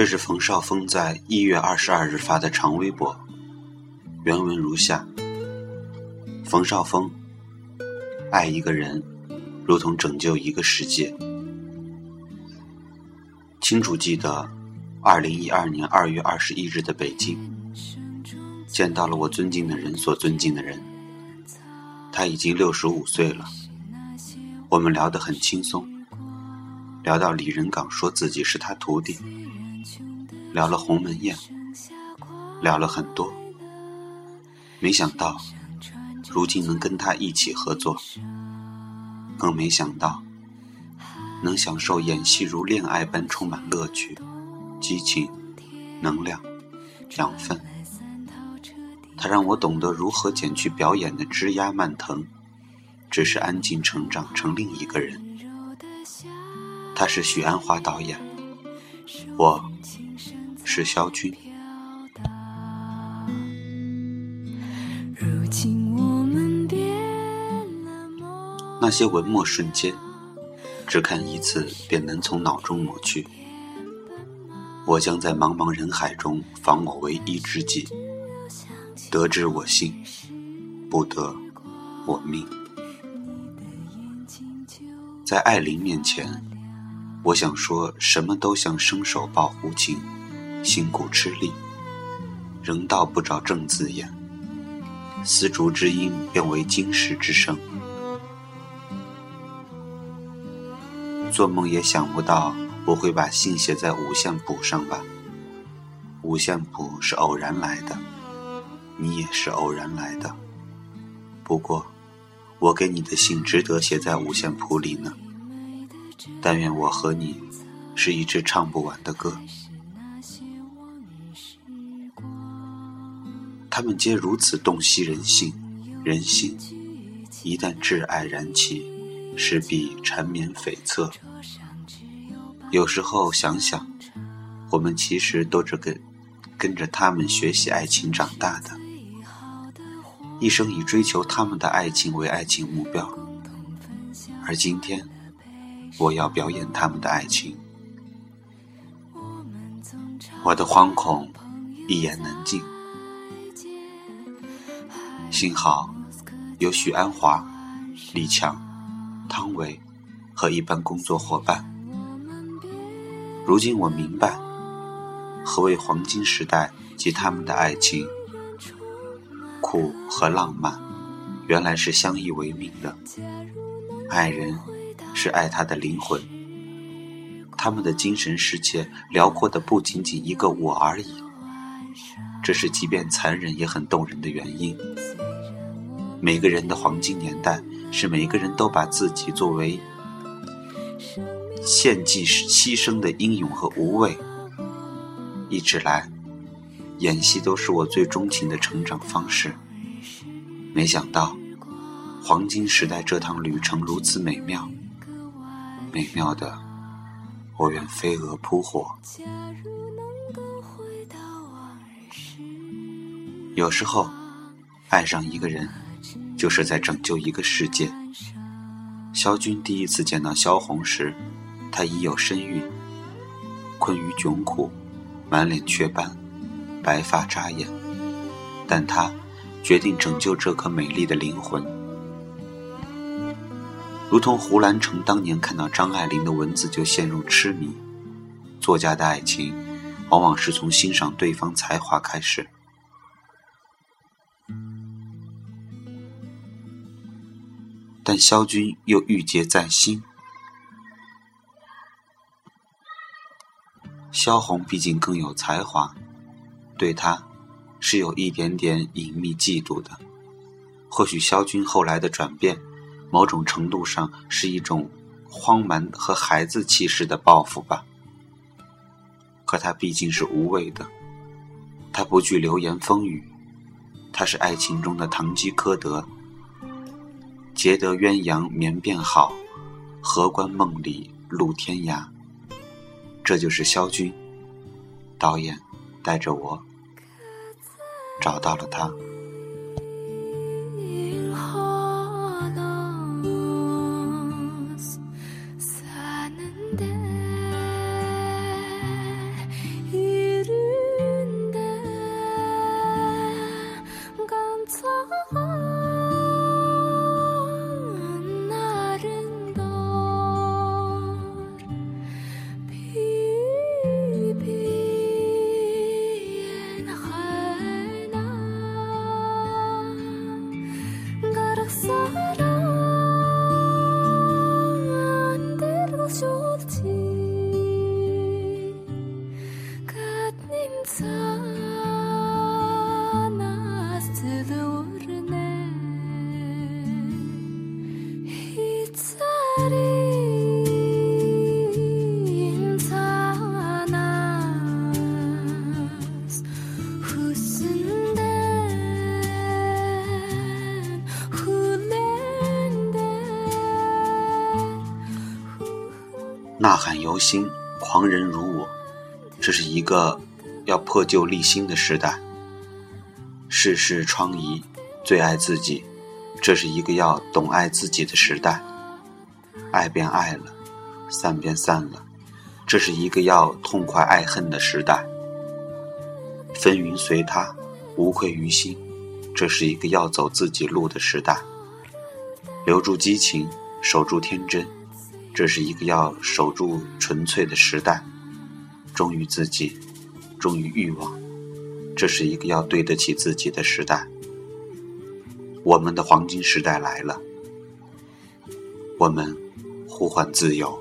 这是冯绍峰在一月二十二日发的长微博，原文如下：冯绍峰，爱一个人，如同拯救一个世界。清楚记得，二零一二年二月二十一日的北京，见到了我尊敬的人所尊敬的人，他已经六十五岁了。我们聊得很轻松，聊到李仁港说自己是他徒弟。聊了鸿门宴，聊了很多，没想到如今能跟他一起合作，更没想到能享受演戏如恋爱般充满乐趣、激情、能量、养分。他让我懂得如何减去表演的枝桠蔓藤，只是安静成长成另一个人。他是许鞍华导演，我。是萧军。那些文墨瞬间，只看一次便能从脑中抹去。我将在茫茫人海中访我唯一知己，得之我幸，不得我命。在艾琳面前，我想说什么都像伸手抱胡琴。辛苦吃力，仍道不着正字眼。丝竹之音变为金石之声。做梦也想不到我会把信写在五线谱上吧？五线谱是偶然来的，你也是偶然来的。不过，我给你的信值得写在五线谱里呢。但愿我和你是一支唱不完的歌。他们皆如此洞悉人性，人心一旦挚爱燃起，势必缠绵悱恻。有时候想想，我们其实都是跟跟着他们学习爱情长大的，一生以追求他们的爱情为爱情目标。而今天，我要表演他们的爱情，我的惶恐一言难尽。幸好有许鞍华、李强、汤唯和一班工作伙伴。如今我明白，何谓黄金时代及他们的爱情，苦和浪漫，原来是相依为命的。爱人是爱他的灵魂，他们的精神世界辽阔的不仅仅一个我而已。这是即便残忍也很动人的原因。每个人的黄金年代，是每个人都把自己作为献祭、牺牲的英勇和无畏。一直来，演戏都是我最钟情的成长方式。没想到，黄金时代这趟旅程如此美妙，美妙的，我愿飞蛾扑火。有时候，爱上一个人。就是在拯救一个世界。萧军第一次见到萧红时，她已有身孕，困于窘苦，满脸雀斑，白发扎眼，但他决定拯救这颗美丽的灵魂。如同胡兰成当年看到张爱玲的文字就陷入痴迷。作家的爱情，往往是从欣赏对方才华开始。但萧军又郁结在心。萧红毕竟更有才华，对他是有一点点隐秘嫉妒的。或许萧军后来的转变，某种程度上是一种荒蛮和孩子气势的报复吧。可他毕竟是无畏的，他不惧流言风雨，他是爱情中的堂吉诃德。结得鸳鸯眠便好，何关梦里路天涯。这就是萧军导演带着我找到了他。呐喊犹新，狂人如我。这是一个要破旧立新的时代。世事疮痍，最爱自己。这是一个要懂爱自己的时代。爱便爱了，散便散了。这是一个要痛快爱恨的时代。纷纭随他，无愧于心。这是一个要走自己路的时代。留住激情，守住天真。这是一个要守住纯粹的时代，忠于自己，忠于欲望。这是一个要对得起自己的时代。我们的黄金时代来了，我们呼唤自由。